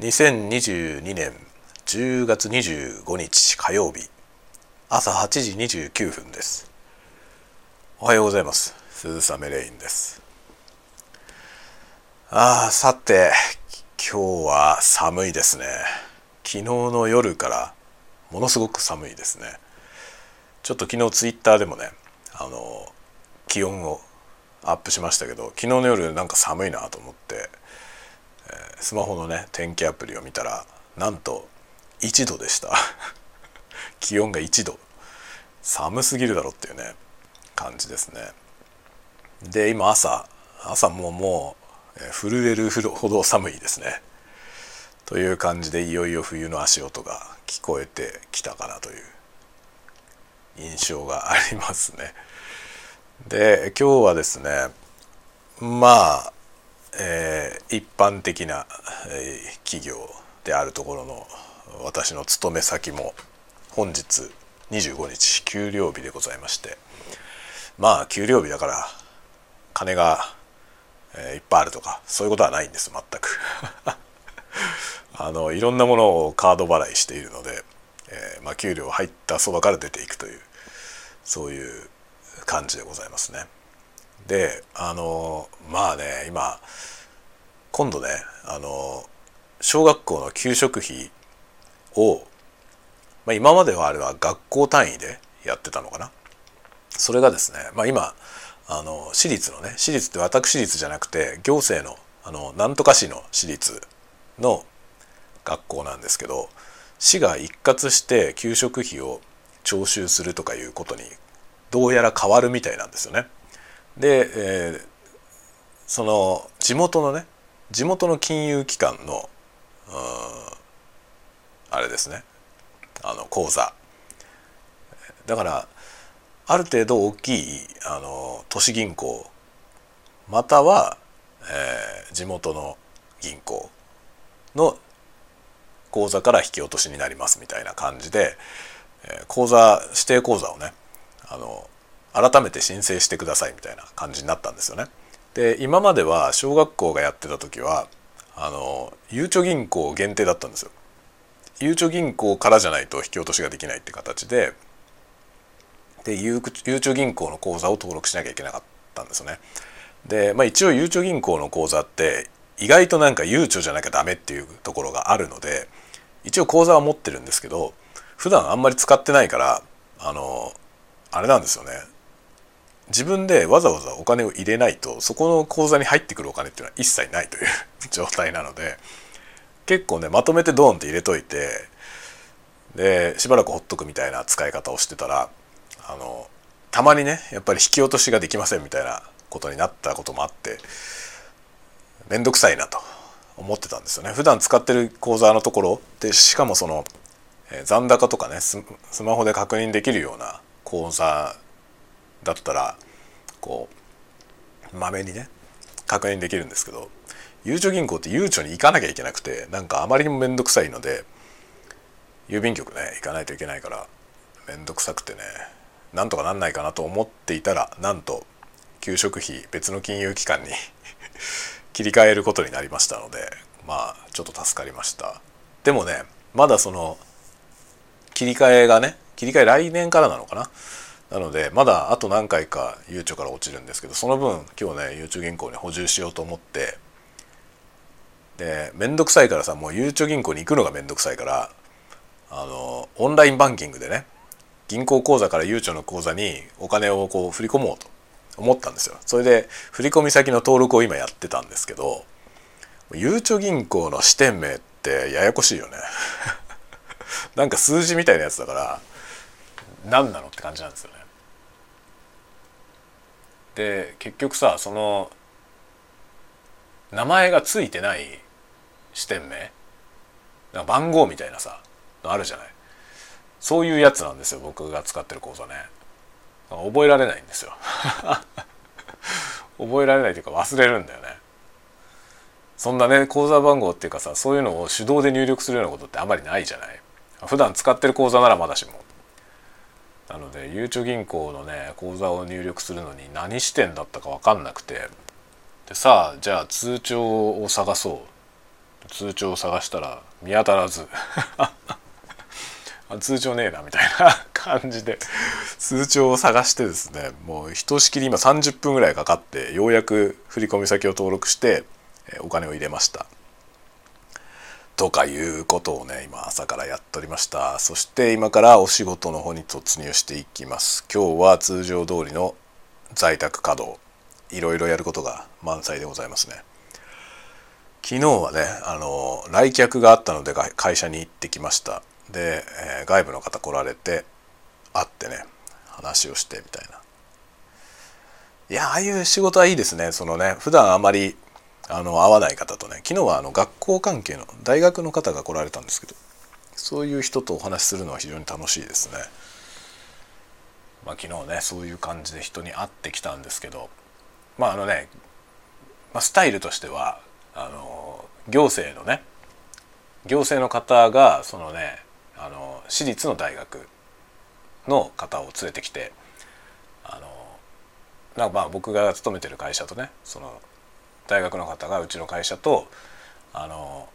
2022年10月25日火曜日朝8時29分です。おはようございます。鈴雨レインです。ああさて今日は寒いですね。昨日の夜からものすごく寒いですね。ちょっと昨日ツイッターでもねあの気温をアップしましたけど昨日の夜なんか寒いなと思ってスマホのね天気アプリを見たらなんと1度でした。気温が1度寒すぎるだろっていうね感じですね。で今朝朝ももう震えるほど寒いですね。という感じでいよいよ冬の足音が聞こえてきたかなという印象がありますね。で今日はですねまあえー、一般的な、えー、企業であるところの私の勤め先も本日25日給料日でございましてまあ給料日だから金が、えー、いっぱいあるとかそういうことはないんです全く あのいろんなものをカード払いしているので、えー、まあ、給料入ったそばから出ていくというそういう感じでございますね。であのまあね今今度ねあの小学校の給食費を、まあ、今まではあれは学校単位でやってたのかなそれがですね、まあ、今あの私立のね私立って私立じゃなくて行政のあのなんとか市の私立の学校なんですけど市が一括して給食費を徴収するとかいうことにどうやら変わるみたいなんですよね。で、えー、その地元のね地元の金融機関のあれですね。あの口座。だからある程度大きいあの都市銀行または、えー、地元の銀行の口座から引き落としになりますみたいな感じで、えー、口座指定口座をねあの改めて申請してくださいみたいな感じになったんですよね。で今までは小学校がやってた時はあのゆうちょ銀行限定だったんですよ。ゆうちょ銀行からじゃないと引き落としができないって形ででゆうちょ銀行の口座を登録しなきゃいけなかったんですよね。で、まあ、一応ゆうちょ銀行の口座って意外となんかゆうちょじゃなきゃダメっていうところがあるので一応口座は持ってるんですけど普段あんまり使ってないからあのあれなんですよね自分でわざわざお金を入れないとそこの口座に入ってくるお金っていうのは一切ないという 状態なので結構ねまとめてドーンって入れといてでしばらくほっとくみたいな使い方をしてたらあのたまにねやっぱり引き落としができませんみたいなことになったこともあって面倒くさいなと思ってたんですよね。普段使ってる口座のところでしかもその残高とかねスマホで確認できるような口座だったらこうまめにね確認できるんですけどゆうちょ銀行ってゆうちょに行かなきゃいけなくてなんかあまりにも面倒くさいので郵便局ね行かないといけないから面倒くさくてねなんとかなんないかなと思っていたらなんと給食費別の金融機関に 切り替えることになりましたのでまあちょっと助かりました。でもねまだその切り替えがね切り替え来年からなのかななのでまだあと何回かゆうちょから落ちるんですけどその分今日ねゆうちょ銀行に補充しようと思ってで面倒くさいからさもうゆうちょ銀行に行くのが面倒くさいからあのオンラインバンキングでね銀行口座からゆうちょの口座にお金をこう振り込もうと思ったんですよ。それで振り込み先の登録を今やってたんですけどゆうちょ銀行の支店名ってややこしいよね。なんか数字みたいなやつだから何なのって感じなんですよね。で結局さその名前がついてない支店名番号みたいなさあるじゃない。そういうやつなんですよ僕が使ってる口座ね。覚えられないんですよ。覚えられないというか忘れるんだよね。そんなね口座番号っていうかさそういうのを手動で入力するようなことってあまりないじゃない。普段使ってる口座ならまだしも。なのでゆうちょ銀行のね口座を入力するのに何支店だったか分かんなくて。でさあじゃあ通帳を探そう。通帳を探したら見当たらず。通帳ねえなみたいな感じで。通帳を探してですねもうひとしきり今30分ぐらいかかってようやく振込先を登録してお金を入れました。とかいうことをね今朝からやっておりました。そして今からお仕事の方に突入していきます。今日は通常通りの在宅稼働。いろいろやることが満載でございますね。昨日はねあの来客があったので会社に行ってきました。で、えー、外部の方来られて会ってね話をしてみたいな。いやああいう仕事はいいですね。そのね普段あまりあの会わない方とね昨日はあの学校関係の大学の方が来られたんですけどそういう人とお話しするのは非常に楽しいですね。まあ、昨日ねそういう感じで人に会ってきたんですけどまああのね、まあ、スタイルとしてはあの行政のね行政の方がそのねあの私立の大学の方を連れてきてあのなんかまあ僕が勤めてる会社とねその大学の方がうちの会社とあの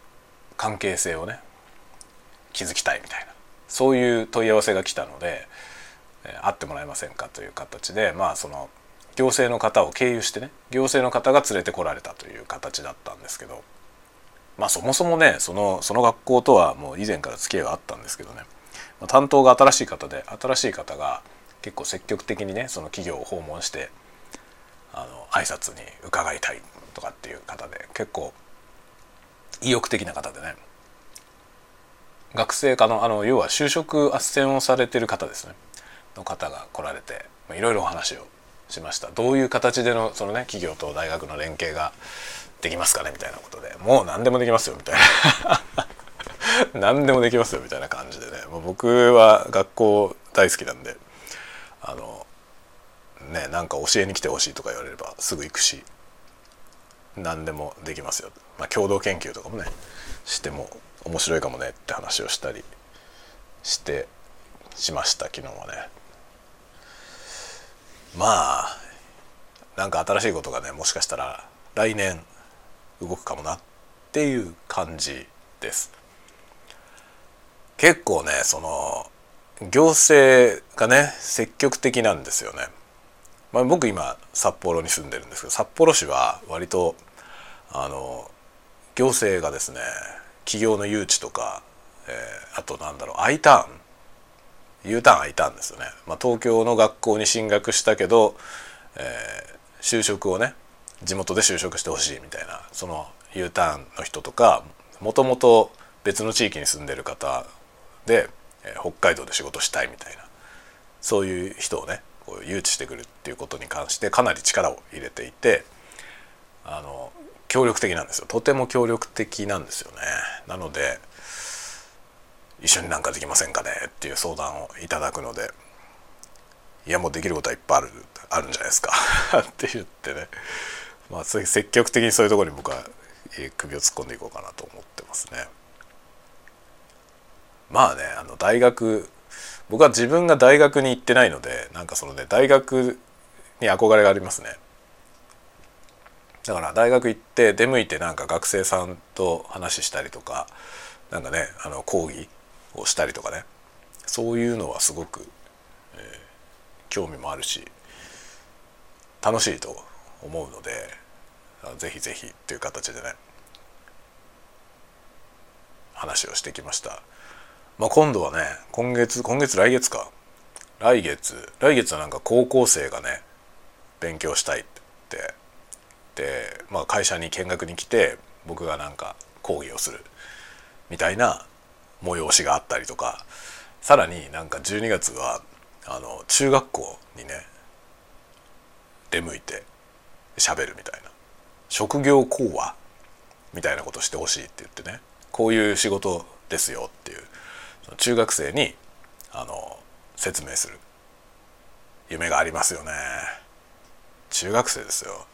関係性をね築きたいみたいな。そういう問い合わせが来たので、えー、会ってもらえませんかという形でまあその行政の方を経由してね行政の方が連れてこられたという形だったんですけどまあそもそもねそのその学校とはもう以前から付き合いがあったんですけどね、まあ、担当が新しい方で新しい方が結構積極的にねその企業を訪問してあの挨拶に伺いたいとかっていう方で結構意欲的な方でね。学生科のあの要は就職斡旋をされてる方ですね。の方が来られていろいろお話をしました。どういう形でのそのね企業と大学の連携ができますかねみたいなことで。もう何でもできますよみたいな。何でもできますよみたいな感じでね。もう僕は学校大好きなんであのねなんか教えに来てほしいとか言われればすぐ行くし。何でもできますよ、まあ、共同研究とかもねしても面白いかもねって話をしたりしてしました昨日はね。まあなんか新しいことがねもしかしたら来年動くかもなっていう感じです。結構ねその行政がね積極的なんですよね。まあ、僕今札幌に住んでるんですけど札幌市は割とあの行政がですね企業の誘致とか、えー、あとなんだろう I ターン。U ターン I ターンですよね、まあ、東京の学校に進学したけど、えー、就職をね地元で就職してほしいみたいなその U ターンの人とかもともと別の地域に住んでる方で、えー、北海道で仕事したいみたいなそういう人をねこう誘致してくるっていうことに関してかなり力を入れていてあの協力的なんですよ。とても協力的なんですよね。なので一緒になんかできませんかねっていう相談をいただくのでいやもうできることはいっぱいあるあるんじゃないですか。って言ってね。まあ積極的にそういうところに僕は首を突っ込んでいこうかなと思ってますね。まあねあの大学僕は自分が大学に行ってないのでなんかそのね大学に憧れがありますね。だから大学行って出向いてなんか学生さんと話したりとかなんかねあの講義をしたりとかねそういうのはすごく、えー、興味もあるし楽しいと思うのでぜひぜひっていう形でね話をしてきました。まあ、今度はね今月今月来月か来月来月はなんか高校生がね勉強したいって、まあ、会社に見学に来て僕がなんか講義をするみたいな催しがあったりとかさらになんか12月はあの中学校にね出向いて喋るみたいな。職業講話みたいなことしてほしいって言ってねこういう仕事ですよっていう中学生にあの説明する。夢がありますよね。中学生ですよ。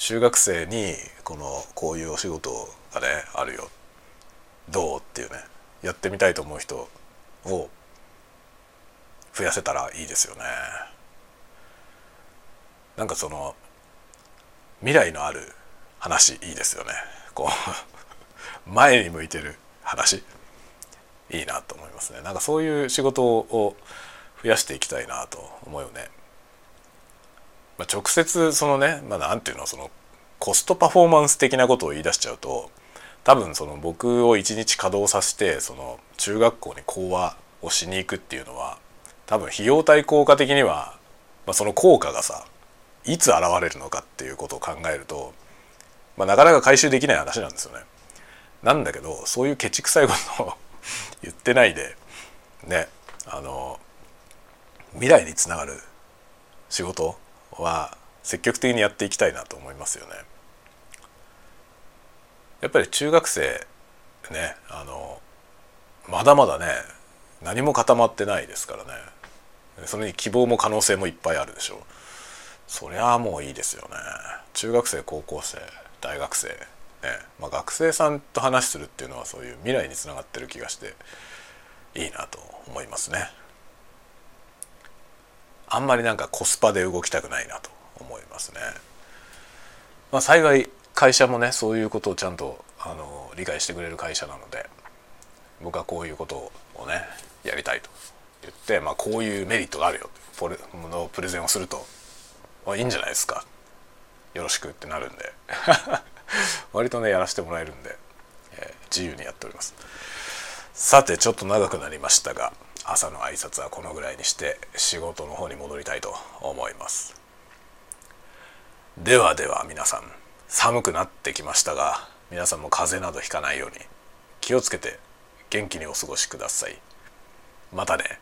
中学生にこのこういうお仕事がねあるよ。どうっていうね。やってみたいと思う人を増やせたらいいですよね。なんかその未来のある話いいですよね。こう 前に向いてる話。いいなと思いますね。なんかそういう仕事を増やしていきたいなと思うよね、まあ、直接そのねまあなんていうのそのコストパフォーマンス的なことを言い出しちゃうと多分その僕を一日稼働させてその中学校に講話をしに行くっていうのは多分費用対効果的には、まあ、その効果がさいつ現れるのかっていうことを考えると、まあ、なかなか回収できない話なんですよね。なんだけどそういうケチくさいことを 言ってないでねあの未来につながる仕事は積極的にやっていきたいなと思いますよね。やっぱり中学生ねあのまだまだね何も固まってないですからねそれに希望も可能性もいっぱいあるでしょうそりゃあもういいですよね中学生高校生大学生ねまあ、学生さんと話するっていうのはそういう未来につながってる気がしていいなと思いますね。あんまりなんかコスパで動きたくないなと思いますね。まあ、幸い会社もねそういうことをちゃんとあの理解してくれる会社なので僕はこういうことをねやりたいと言って、まあ、こういうメリットがあるよポレのプレゼンをすると、まあ、いいんじゃないですか。よろしくってなるんで。割とねやらせてもらえるんで、えー、自由にやっております。さてちょっと長くなりましたが朝の挨拶はこのぐらいにして仕事の方に戻りたいと思います。ではでは皆さん寒くなってきましたが皆さんも風邪などひかないように気をつけて元気にお過ごしください。またね。